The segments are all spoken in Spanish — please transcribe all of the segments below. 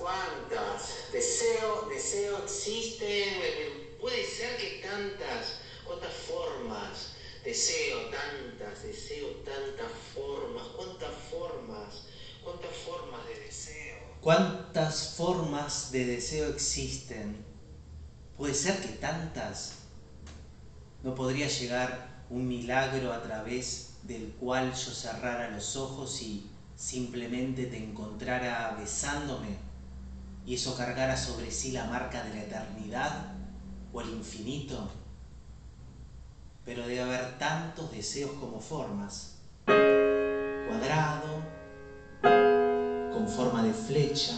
¿Cuántas? Deseo, deseo existen. Puede ser que tantas, cuántas formas. Deseo tantas, deseo tantas formas. ¿Cuántas formas? ¿Cuántas formas de deseo? ¿Cuántas formas de deseo existen? Puede ser que tantas. ¿No podría llegar un milagro a través del cual yo cerrara los ojos y simplemente te encontrara besándome y eso cargara sobre sí la marca de la eternidad o el infinito? Pero debe haber tantos deseos como formas. Cuadrado, con forma de flecha,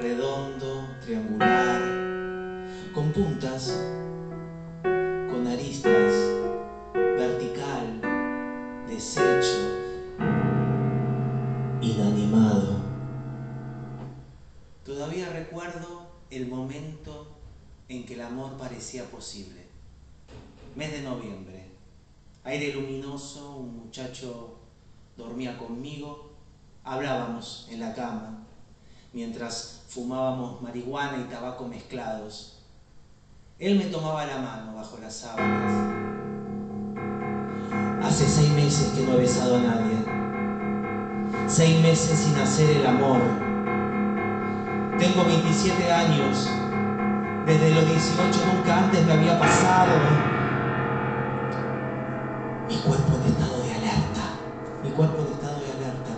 redondo, triangular, con puntas, con aristas, vertical, deshecho, Todavía recuerdo el momento en que el amor parecía posible. Mes de noviembre, aire luminoso, un muchacho dormía conmigo, hablábamos en la cama, mientras fumábamos marihuana y tabaco mezclados. Él me tomaba la mano bajo las sábanas. Hace seis meses que no he besado a nadie. Seis meses sin hacer el amor. Tengo 27 años. Desde los 18 nunca antes me había pasado. Mi cuerpo en estado de alerta. Mi cuerpo en estado de alerta.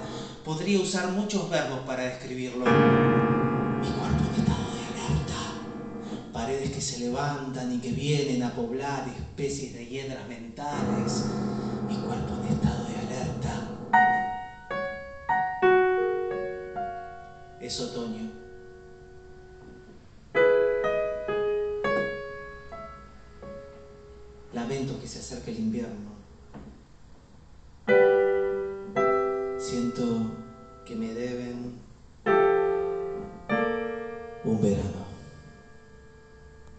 Podría usar muchos verbos para describirlo. Mi cuerpo en estado de alerta. Paredes que se levantan y que vienen a poblar especies de hiedras mentales. Mi cuerpo en estado de alerta. Es otoño. Lamento que se acerque el invierno. Siento que me deben un verano.